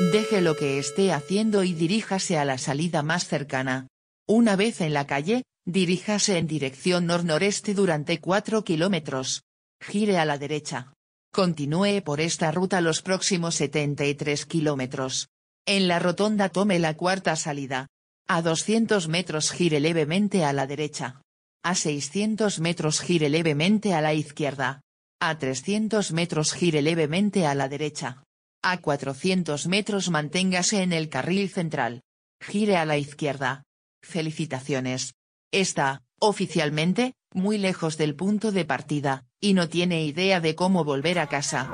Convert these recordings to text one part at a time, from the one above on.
Deje lo que esté haciendo y diríjase a la salida más cercana. Una vez en la calle, diríjase en dirección nor-noreste durante 4 kilómetros. Gire a la derecha. Continúe por esta ruta los próximos 73 kilómetros. En la rotonda tome la cuarta salida. A 200 metros gire levemente a la derecha. A 600 metros gire levemente a la izquierda. A 300 metros gire levemente a la derecha. A 400 metros manténgase en el carril central. Gire a la izquierda. Felicitaciones. Está, oficialmente, muy lejos del punto de partida, y no tiene idea de cómo volver a casa.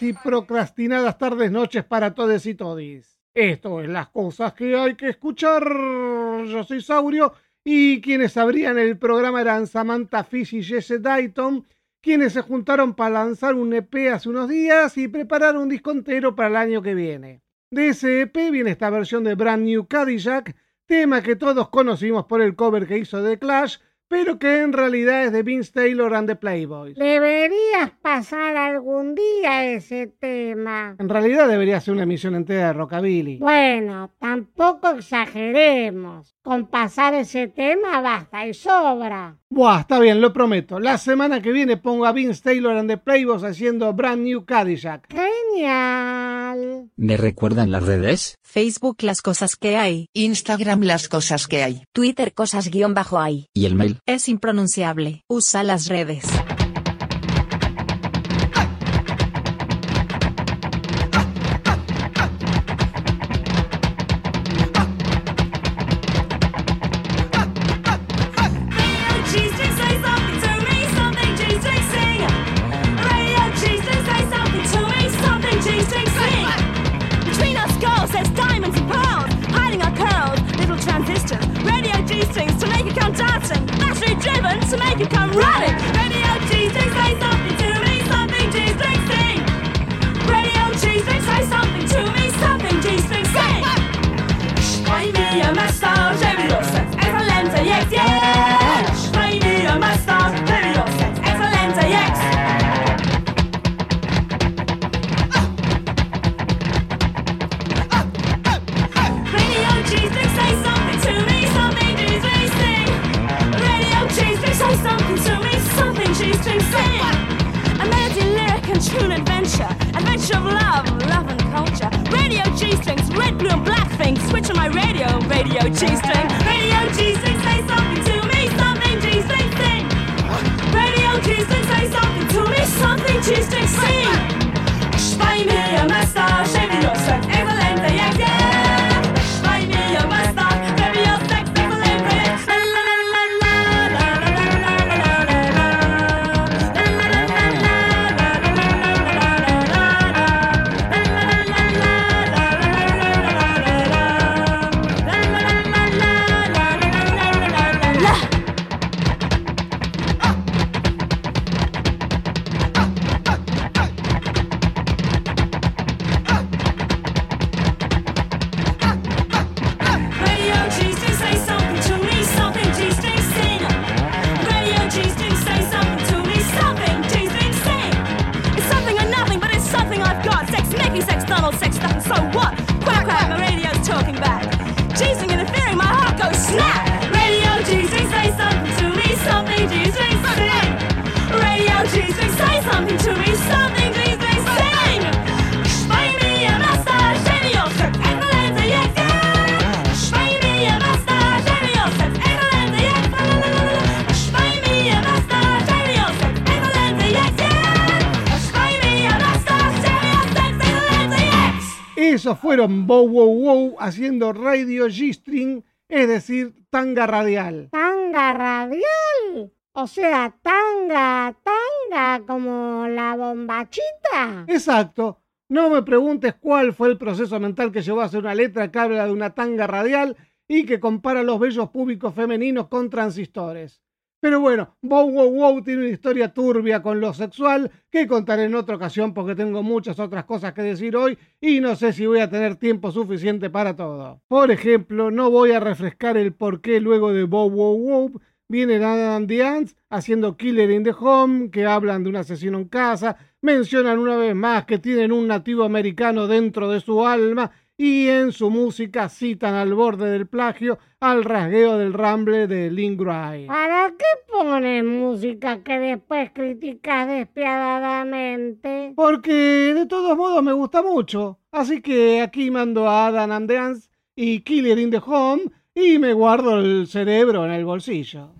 Y procrastinadas tardes, noches para todos y todis. Esto es las cosas que hay que escuchar. Yo soy Saurio y quienes abrían el programa eran Samantha Fish y Jesse Dayton, quienes se juntaron para lanzar un EP hace unos días y preparar un disco entero para el año que viene. De ese EP viene esta versión de Brand New Cadillac, tema que todos conocimos por el cover que hizo de Clash, pero que en realidad es de Vince Taylor and the Playboys. Deberías pasar algún día ese tema. En realidad debería ser una emisión entera de Rockabilly. Bueno, tampoco exageremos. Con pasar ese tema basta y sobra. Buah, está bien, lo prometo. La semana que viene pongo a Vince Taylor and the Playboys haciendo Brand New Cadillac. Genial. ¿Me recuerdan las redes? Facebook las cosas que hay. Instagram las cosas que hay. Twitter cosas guion bajo hay. ¿Y el mail? Es impronunciable. Usa las redes. G strings, red, blue, and black things. Switch on my radio, radio G string. Fueron Bow Wow Wow haciendo Radio G-String, es decir, tanga radial. Tanga radial. O sea, tanga, tanga, como la bombachita. Exacto. No me preguntes cuál fue el proceso mental que llevó a hacer una letra que habla de una tanga radial y que compara los bellos públicos femeninos con transistores. Pero bueno, Bow Wow Wow tiene una historia turbia con lo sexual que contaré en otra ocasión porque tengo muchas otras cosas que decir hoy y no sé si voy a tener tiempo suficiente para todo. Por ejemplo, no voy a refrescar el por qué luego de Bow Wow Wow vienen Adam Ants haciendo Killer in the Home, que hablan de un asesino en casa, mencionan una vez más que tienen un nativo americano dentro de su alma y en su música citan al borde del plagio al rasgueo del ramble de Lingray. ¿Para qué pones música que después criticas despiadadamente? Porque de todos modos me gusta mucho, así que aquí mando a Adam and y Killer in the Home y me guardo el cerebro en el bolsillo.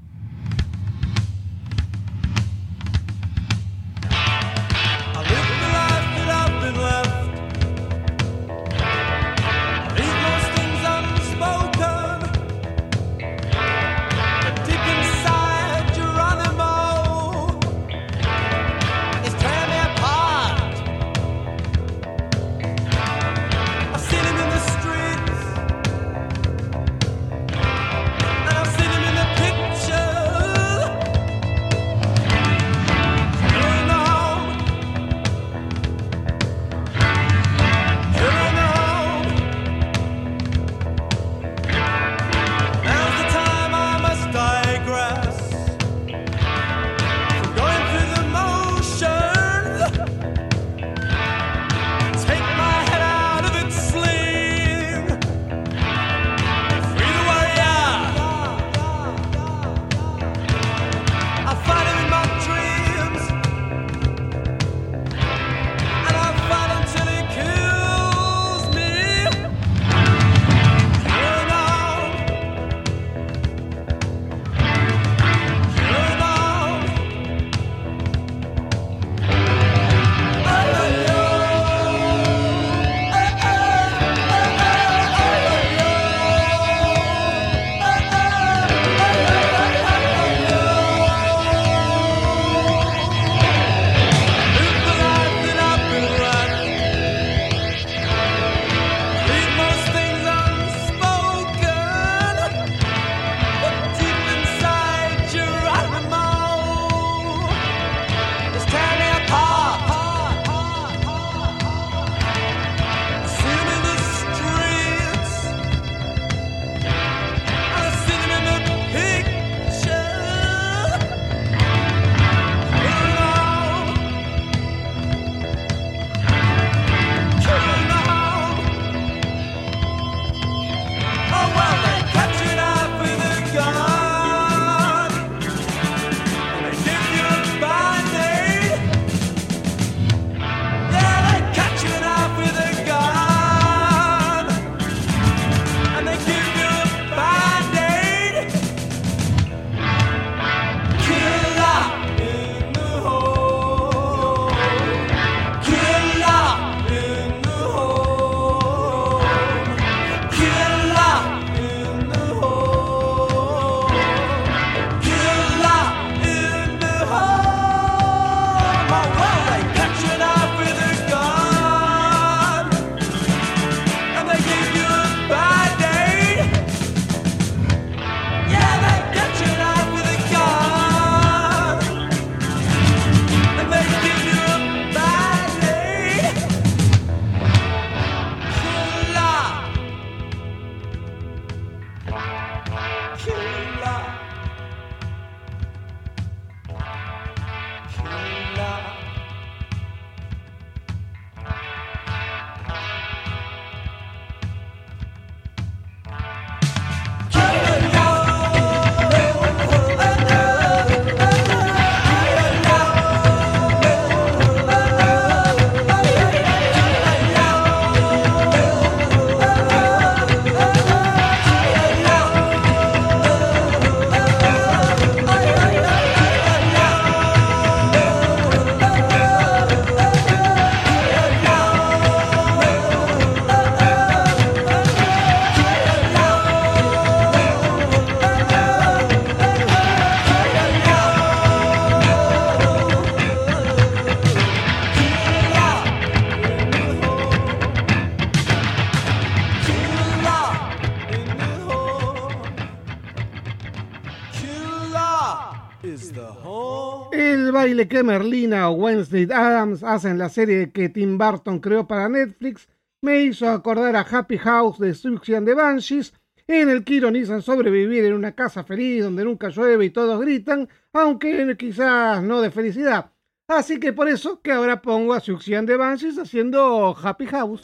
Que Merlina o Wednesday Adams hacen en la serie que Tim Burton creó para Netflix me hizo acordar a Happy House de Suction de Banshees, en el que ironizan sobrevivir en una casa feliz donde nunca llueve y todos gritan, aunque quizás no de felicidad. Así que por eso que ahora pongo a Suction de Banshees haciendo Happy House.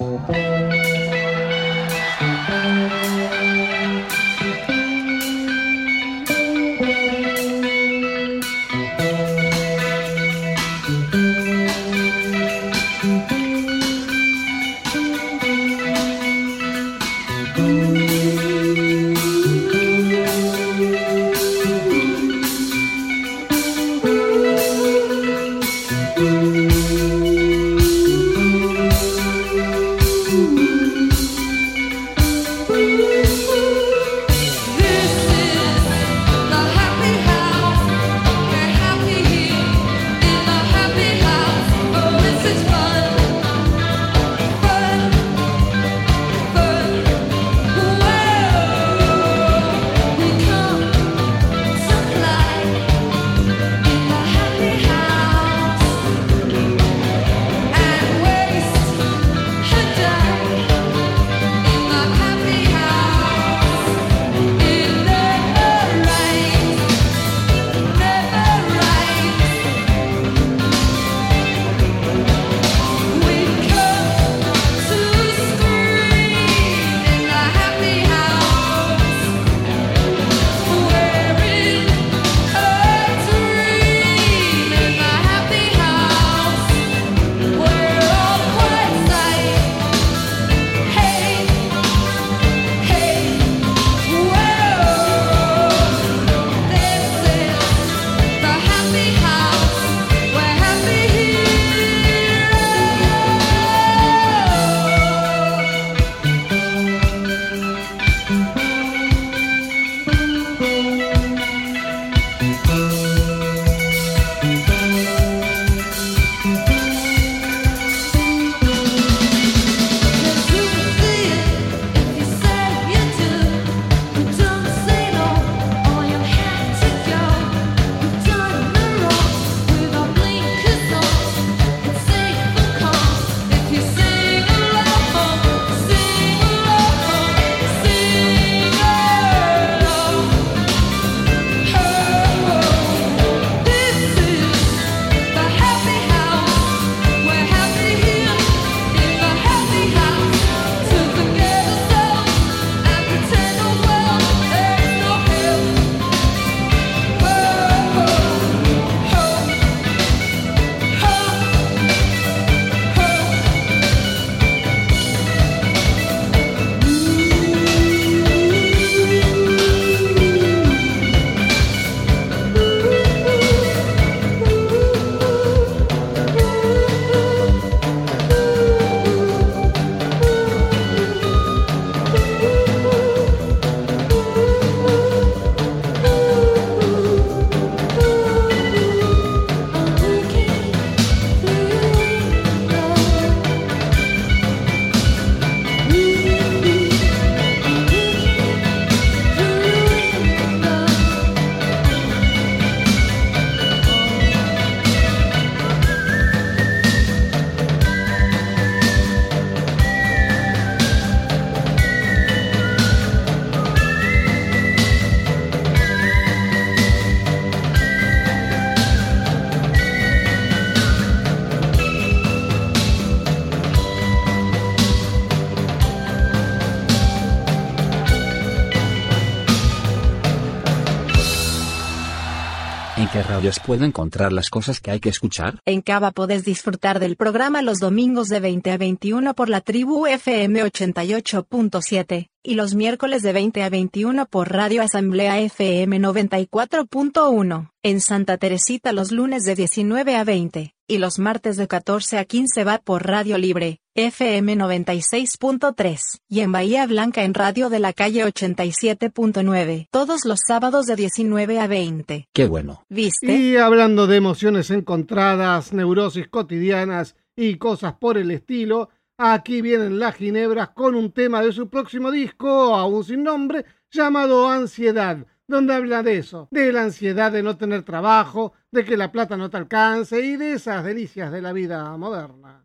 ¿En qué radios puedo encontrar las cosas que hay que escuchar? En Cava podés disfrutar del programa los domingos de 20 a 21 por la tribu FM 88.7, y los miércoles de 20 a 21 por Radio Asamblea FM 94.1, en Santa Teresita los lunes de 19 a 20, y los martes de 14 a 15 va por Radio Libre, FM 96.3, y en Bahía Blanca en Radio de la Calle 87.9, todos los sábados de 19 a 20. Qué bueno. ¿Viste? Y hablando de emociones encontradas, neurosis cotidianas y cosas por el estilo, aquí vienen las Ginebras con un tema de su próximo disco, aún sin nombre, llamado Ansiedad. Donde habla de eso, de la ansiedad de no tener trabajo, de que la plata no te alcance y de esas delicias de la vida moderna.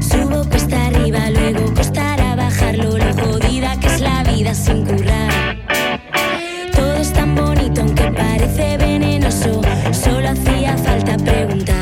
Subo cuesta arriba, luego costará bajarlo, lo jodida que es la vida sin currar. Todo es tan bonito aunque parece venenoso, solo hacía falta preguntar.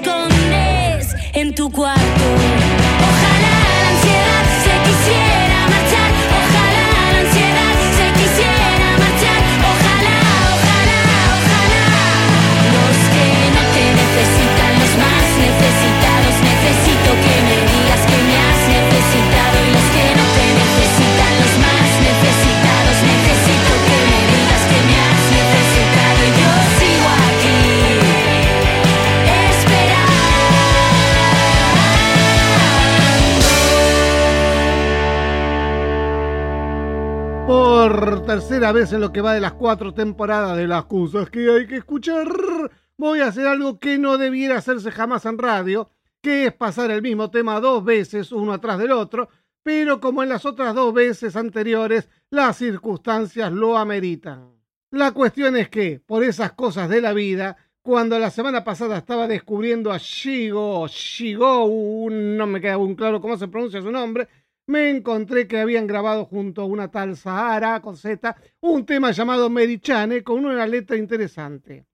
Escondes en tu cuarto. Tercera vez en lo que va de las cuatro temporadas de las cosas que hay que escuchar, voy a hacer algo que no debiera hacerse jamás en radio, que es pasar el mismo tema dos veces, uno atrás del otro, pero como en las otras dos veces anteriores, las circunstancias lo ameritan. La cuestión es que, por esas cosas de la vida, cuando la semana pasada estaba descubriendo a Shigo, Shigo, no me queda muy claro cómo se pronuncia su nombre, me encontré que habían grabado junto a una tal Sahara, con Z, un tema llamado Merichane con una letra interesante.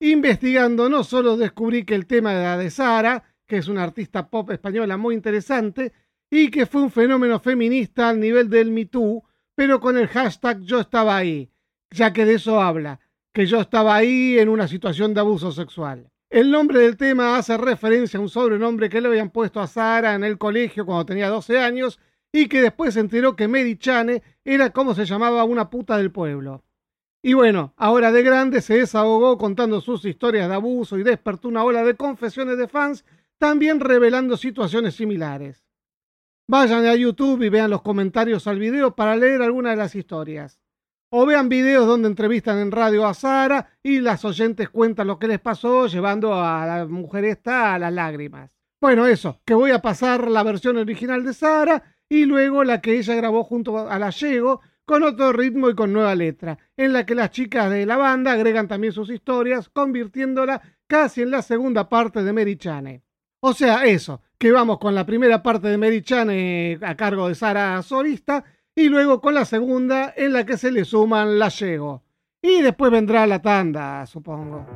Investigando no solo descubrí que el tema era de Sahara, que es una artista pop española muy interesante, y que fue un fenómeno feminista al nivel del Me Too, pero con el hashtag yo estaba ahí, ya que de eso habla, que yo estaba ahí en una situación de abuso sexual. El nombre del tema hace referencia a un sobrenombre que le habían puesto a Sara en el colegio cuando tenía 12 años y que después se enteró que Mary Chane era como se llamaba una puta del pueblo. Y bueno, ahora de grande se desahogó contando sus historias de abuso y despertó una ola de confesiones de fans, también revelando situaciones similares. Vayan a YouTube y vean los comentarios al video para leer algunas de las historias. O vean videos donde entrevistan en radio a Sara y las oyentes cuentan lo que les pasó, llevando a la mujer esta a las lágrimas. Bueno, eso, que voy a pasar la versión original de Sara y luego la que ella grabó junto a la Yego con otro ritmo y con nueva letra, en la que las chicas de la banda agregan también sus historias, convirtiéndola casi en la segunda parte de Mary Chane. O sea, eso, que vamos con la primera parte de Mary Chane a cargo de Sara solista y luego con la segunda en la que se le suman la Llego. Y después vendrá la tanda, supongo.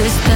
Cause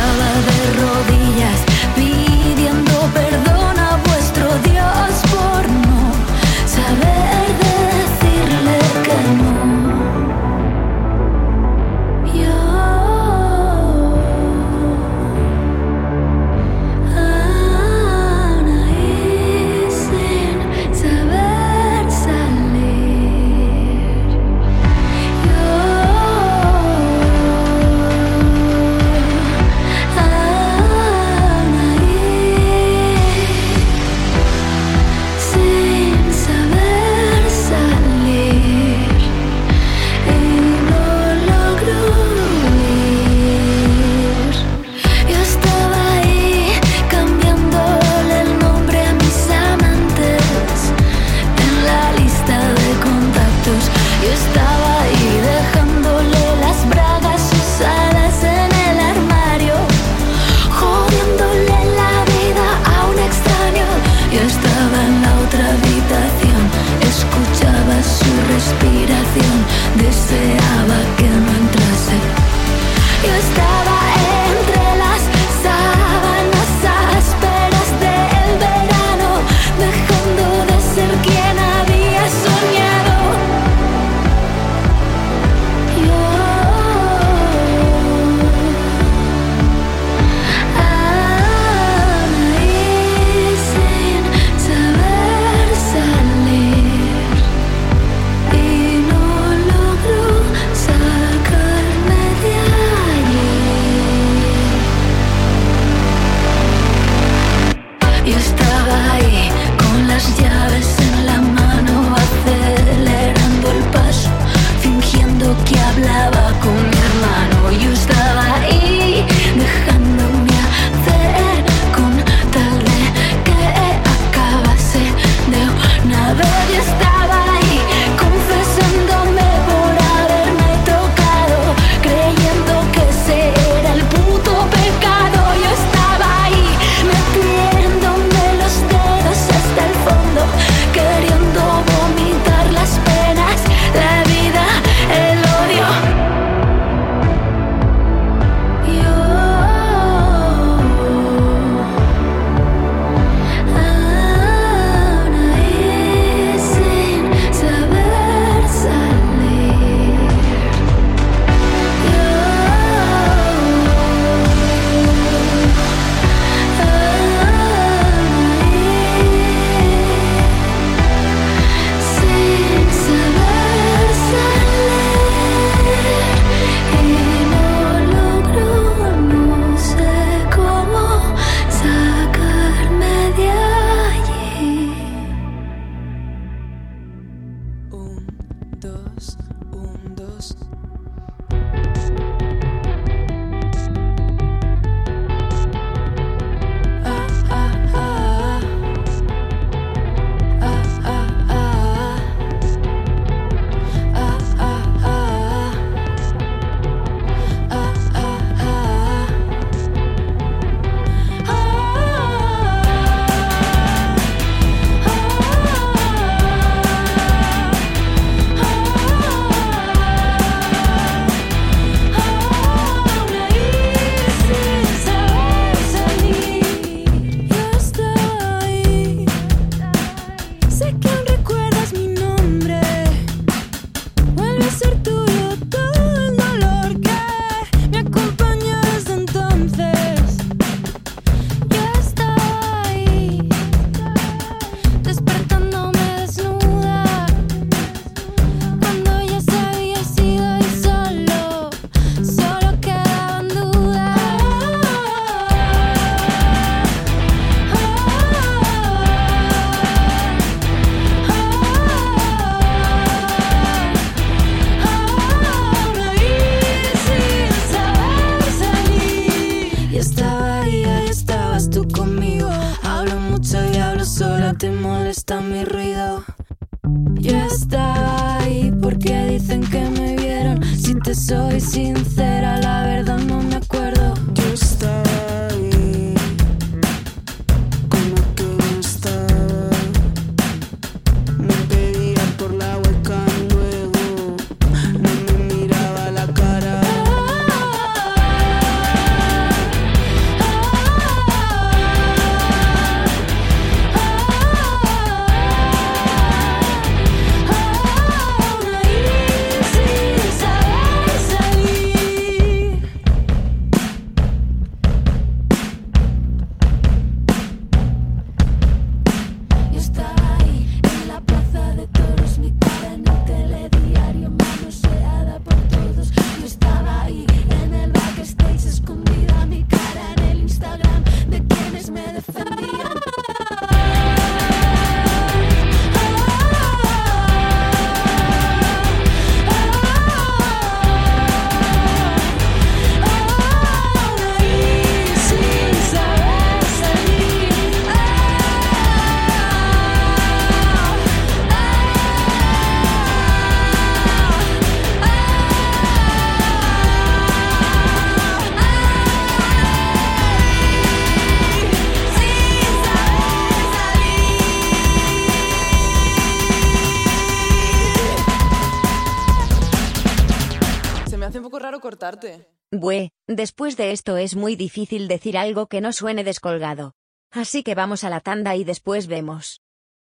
Bue, después de esto es muy difícil decir algo que no suene descolgado. Así que vamos a la tanda y después vemos.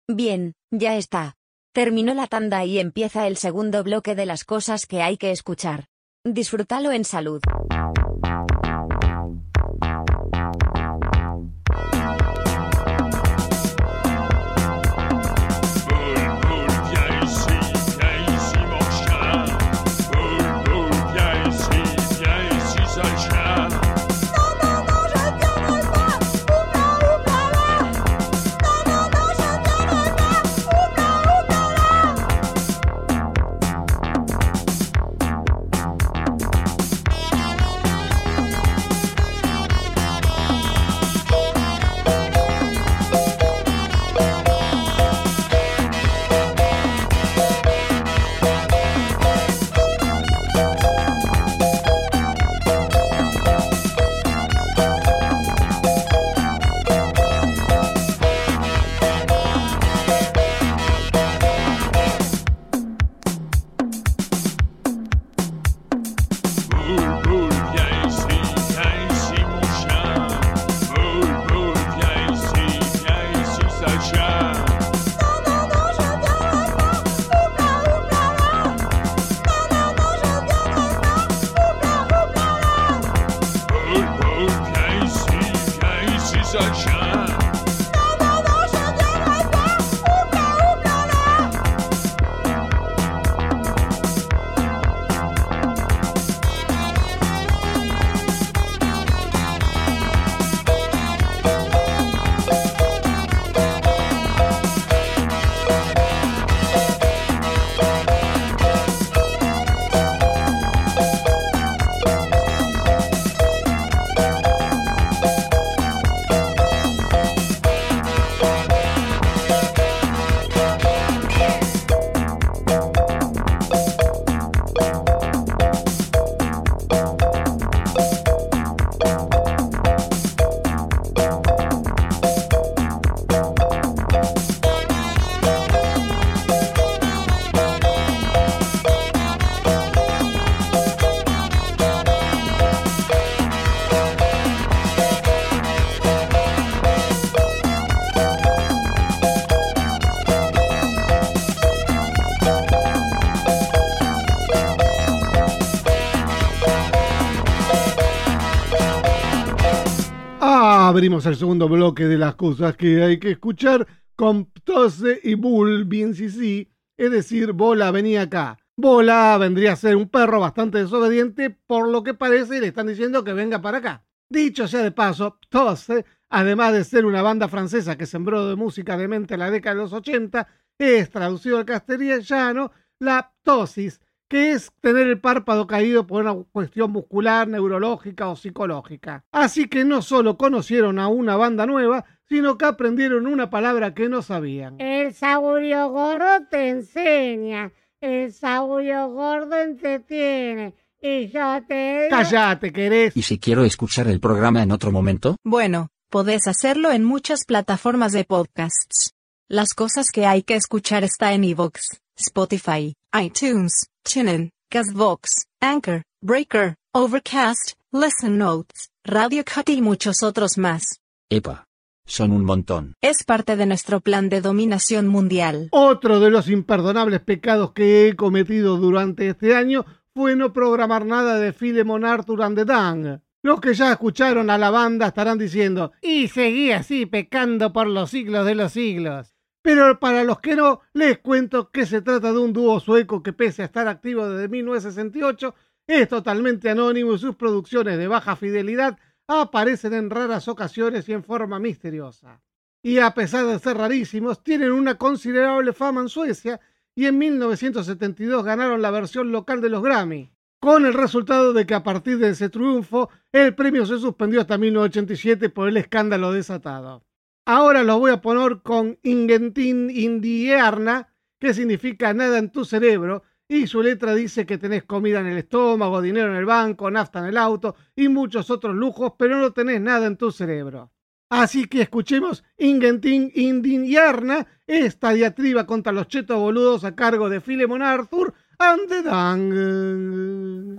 Bien, ya está. Terminó la tanda y empieza el segundo bloque de las cosas que hay que escuchar. Disfrútalo en salud. Abrimos el segundo bloque de las cosas que hay que escuchar con Ptose y Bull bien sí sí, es decir, Bola venía acá. Bola vendría a ser un perro bastante desobediente, por lo que parece le están diciendo que venga para acá. Dicho sea de paso, Ptose, además de ser una banda francesa que sembró de música de mente en la década de los 80, es traducido al castellano la ptosis, que es tener el párpado caído por una cuestión muscular, neurológica o psicológica. Así que no solo conocieron a una banda nueva, sino que aprendieron una palabra que no sabían. El saurio gordo te enseña, el saurio gordo entretiene. Y yo te. Cállate, querés. ¿Y si quiero escuchar el programa en otro momento? Bueno, podés hacerlo en muchas plataformas de podcasts. Las cosas que hay que escuchar está en iVoox, Spotify, iTunes, TuneIn, Castbox, Anchor, Breaker, Overcast, Listen Notes, Radio Cut y muchos otros más. Epa. Son un montón. Es parte de nuestro plan de dominación mundial. Otro de los imperdonables pecados que he cometido durante este año fue no programar nada de Philemon Arthur and the Dang. Los que ya escucharon a la banda estarán diciendo, y seguí así pecando por los siglos de los siglos. Pero para los que no, les cuento que se trata de un dúo sueco que pese a estar activo desde 1968, es totalmente anónimo y sus producciones de baja fidelidad aparecen en raras ocasiones y en forma misteriosa. Y a pesar de ser rarísimos, tienen una considerable fama en Suecia y en 1972 ganaron la versión local de los Grammy, con el resultado de que a partir de ese triunfo el premio se suspendió hasta 1987 por el escándalo desatado. Ahora los voy a poner con Ingentin Indierna, que significa nada en tu cerebro, y su letra dice que tenés comida en el estómago, dinero en el banco, nafta en el auto y muchos otros lujos, pero no tenés nada en tu cerebro. Así que escuchemos Ingentin Indierna, esta diatriba contra los chetos boludos a cargo de Philemon Arthur and the Dang.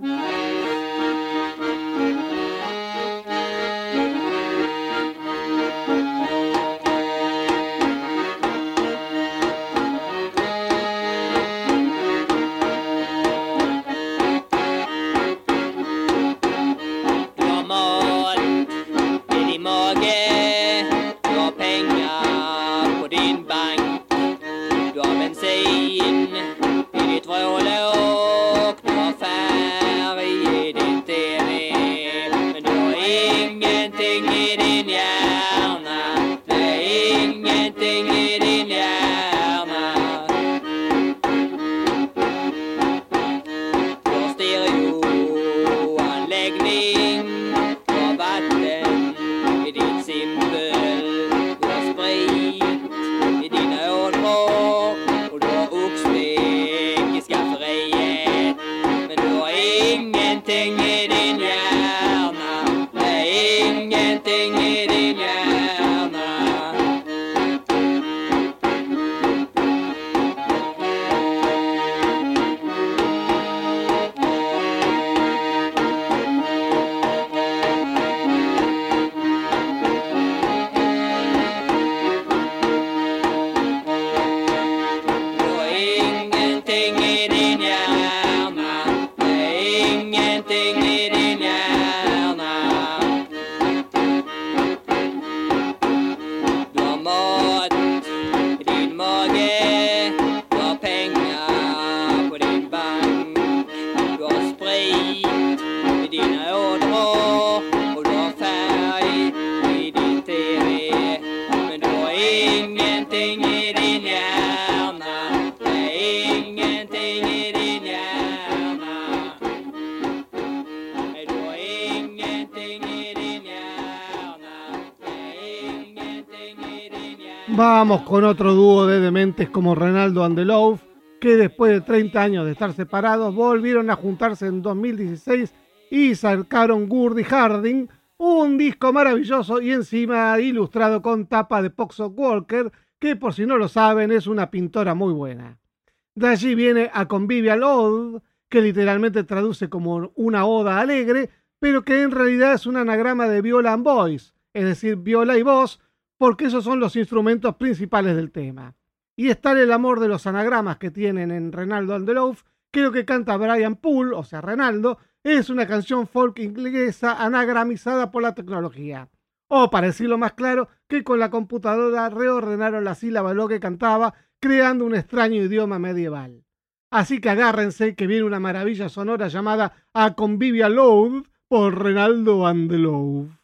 твое otro dúo de dementes como Renaldo and Loaf, que después de 30 años de estar separados volvieron a juntarse en 2016 y sacaron Gurdy Harding, un disco maravilloso y encima ilustrado con tapa de Poxo Walker, que por si no lo saben es una pintora muy buena. De allí viene a Convivial Ode, que literalmente traduce como una oda alegre, pero que en realidad es un anagrama de viola and voice, es decir, viola y voz, porque esos son los instrumentos principales del tema. Y es tal el amor de los anagramas que tienen en Renaldo and the Loaf, que lo que canta Brian Poole, o sea, Renaldo, es una canción folk inglesa anagramizada por la tecnología. O, para decirlo más claro, que con la computadora reordenaron la sílaba lo que cantaba, creando un extraño idioma medieval. Así que agárrense que viene una maravilla sonora llamada A Convivial Love por Renaldo and the Loaf.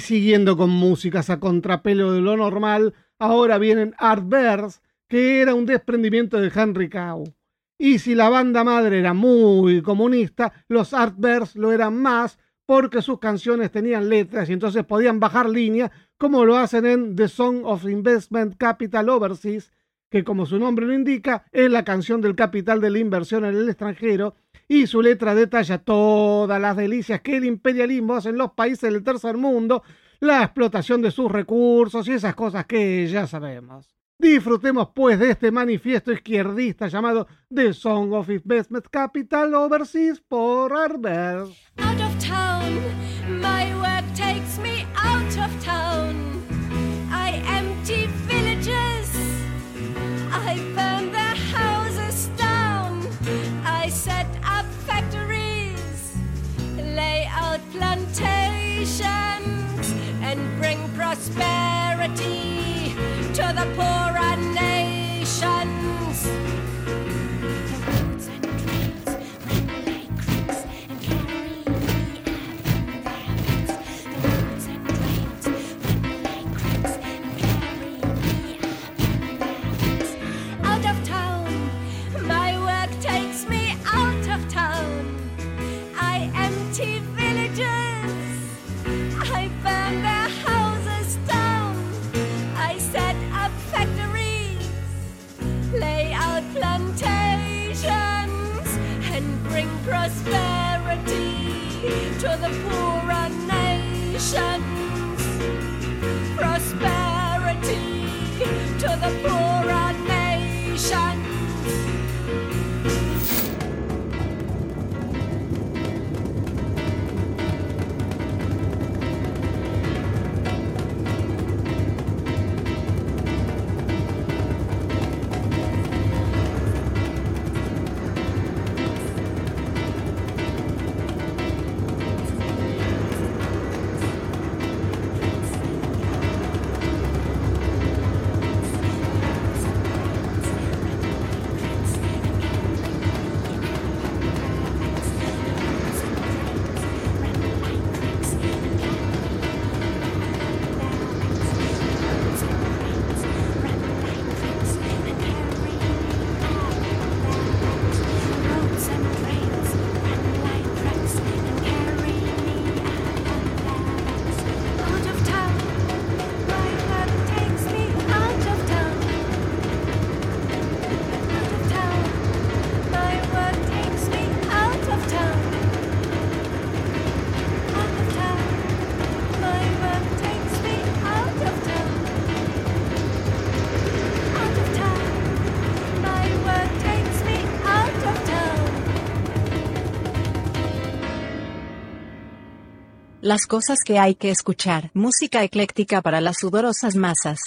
Siguiendo con músicas a contrapelo de lo normal, ahora vienen Artverse, que era un desprendimiento de Henry Cow. Y si la banda madre era muy comunista, los Artverse lo eran más porque sus canciones tenían letras y entonces podían bajar línea, como lo hacen en The Song of Investment Capital Overseas, que como su nombre lo indica, es la canción del capital de la inversión en el extranjero, y su letra detalla todas las delicias que el imperialismo hace en los países del tercer mundo, la explotación de sus recursos y esas cosas que ya sabemos. Disfrutemos pues de este manifiesto izquierdista llamado The Song of Investment Capital Overseas por Arbers. Out of town, and bring prosperity to the poor nations. Poorer nations prosperity to the poorer Las cosas que hay que escuchar. Música ecléctica para las sudorosas masas.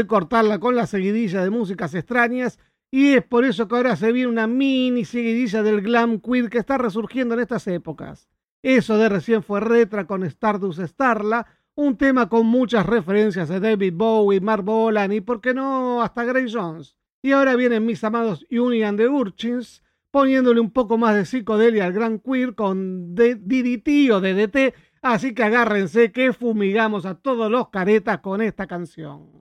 De cortarla con la seguidilla de músicas extrañas y es por eso que ahora se viene una mini seguidilla del glam queer que está resurgiendo en estas épocas. Eso de recién fue Retra con Stardust Starla, un tema con muchas referencias de David Bowie, Mark Bolan y por qué no hasta Grace Jones. Y ahora vienen mis amados Uni and the Urchins poniéndole un poco más de psicodelia al gran queer con DDT o DDT, así que agárrense que fumigamos a todos los caretas con esta canción.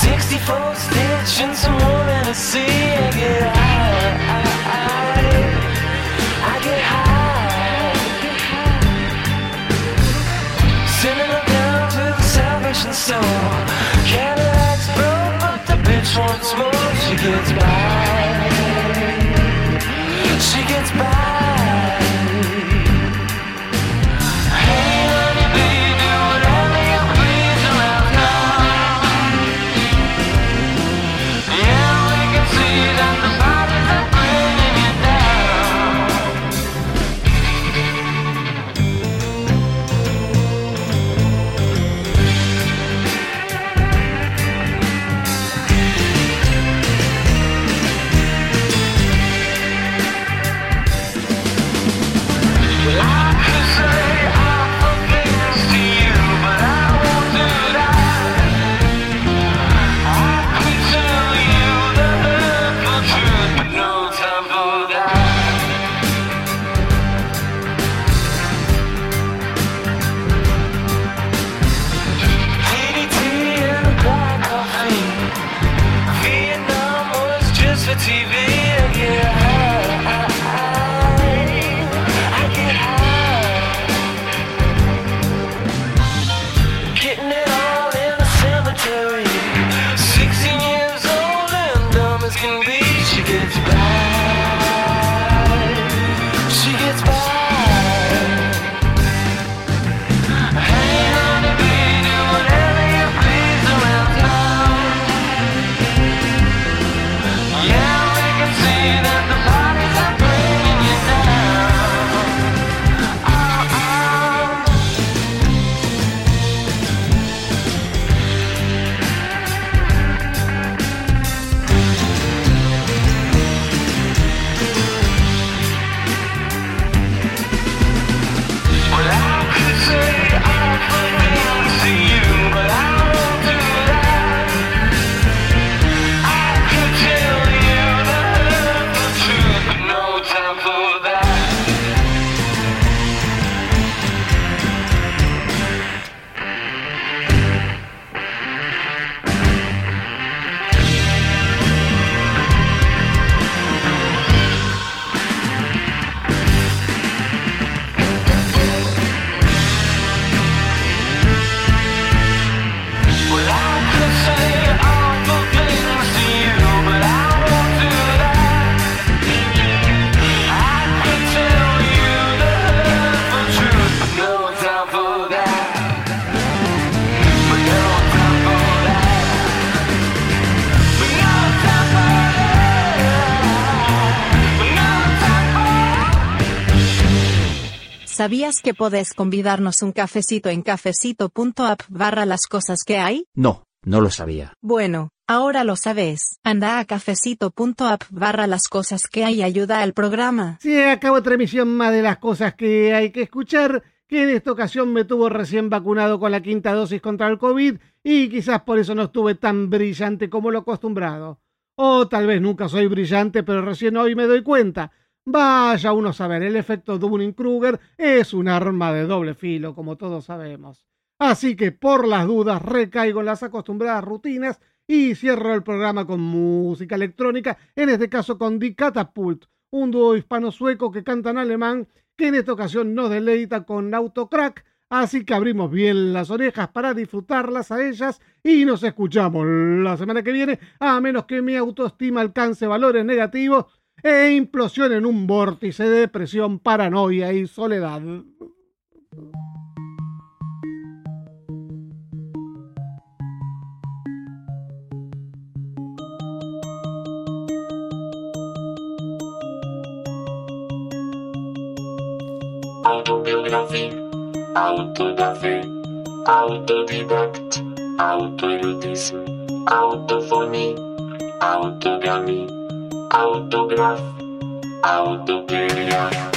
64 stitches and wanting to see I get high, I, I, I get high. Sending up down to the Salvation Soul the wants more. She gets by. She gets by. ¿Sabías que podés convidarnos un cafecito en cafecito.app barra las cosas que hay? No, no lo sabía. Bueno, ahora lo sabes. Anda a cafecito.app barra las cosas que hay y ayuda al programa. Se acabó otra emisión más de las cosas que hay que escuchar, que en esta ocasión me tuvo recién vacunado con la quinta dosis contra el COVID y quizás por eso no estuve tan brillante como lo acostumbrado. O tal vez nunca soy brillante, pero recién hoy me doy cuenta. Vaya uno a saber, el efecto Dunning-Kruger es un arma de doble filo, como todos sabemos. Así que por las dudas recaigo en las acostumbradas rutinas y cierro el programa con música electrónica, en este caso con Die Catapult, un dúo hispano-sueco que canta en alemán, que en esta ocasión nos deleita con Autocrack, así que abrimos bien las orejas para disfrutarlas a ellas y nos escuchamos la semana que viene, a menos que mi autoestima alcance valores negativos e implosione en un vórtice de depresión, paranoia y soledad. Autobiografía, autodafé, autodidact, autoerotismo, autofonía, autogamí, autograph, autoteoría.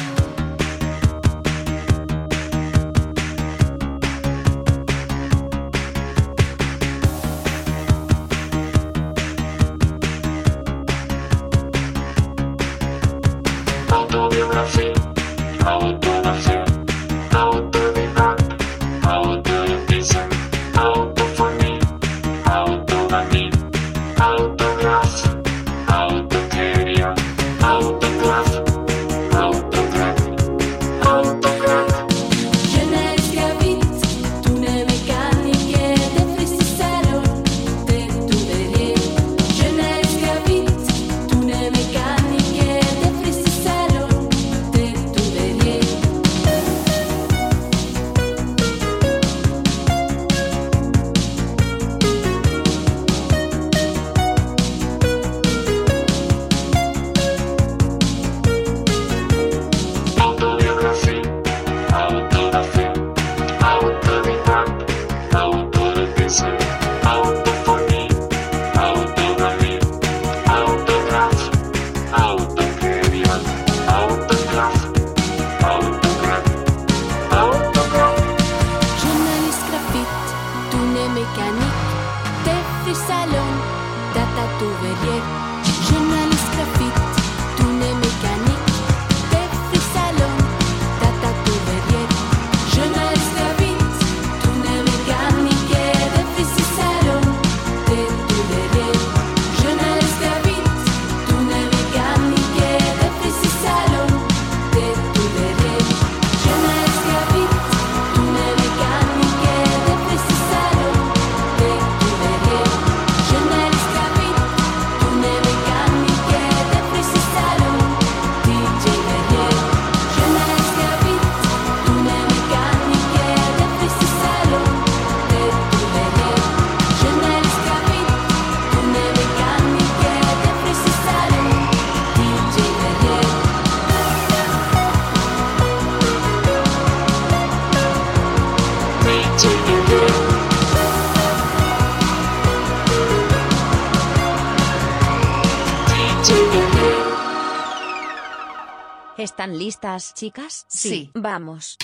Listas, chicas? Sí. Vamos.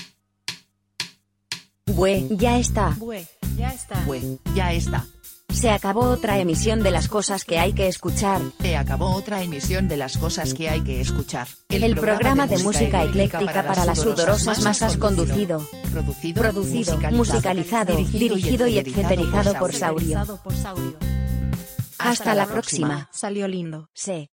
Bue, ya está. Bue, ya está. Bue, ya está. Se acabó otra emisión de las cosas que hay que escuchar. Se acabó otra emisión de las cosas que hay que escuchar. El, programa de música ecléctica para las sudorosas masas conducido, Producido, producido, musicalizado, dirigido y etcéterizado por Saurio. Por Saurio. Hasta la próxima. Salió lindo. Sí.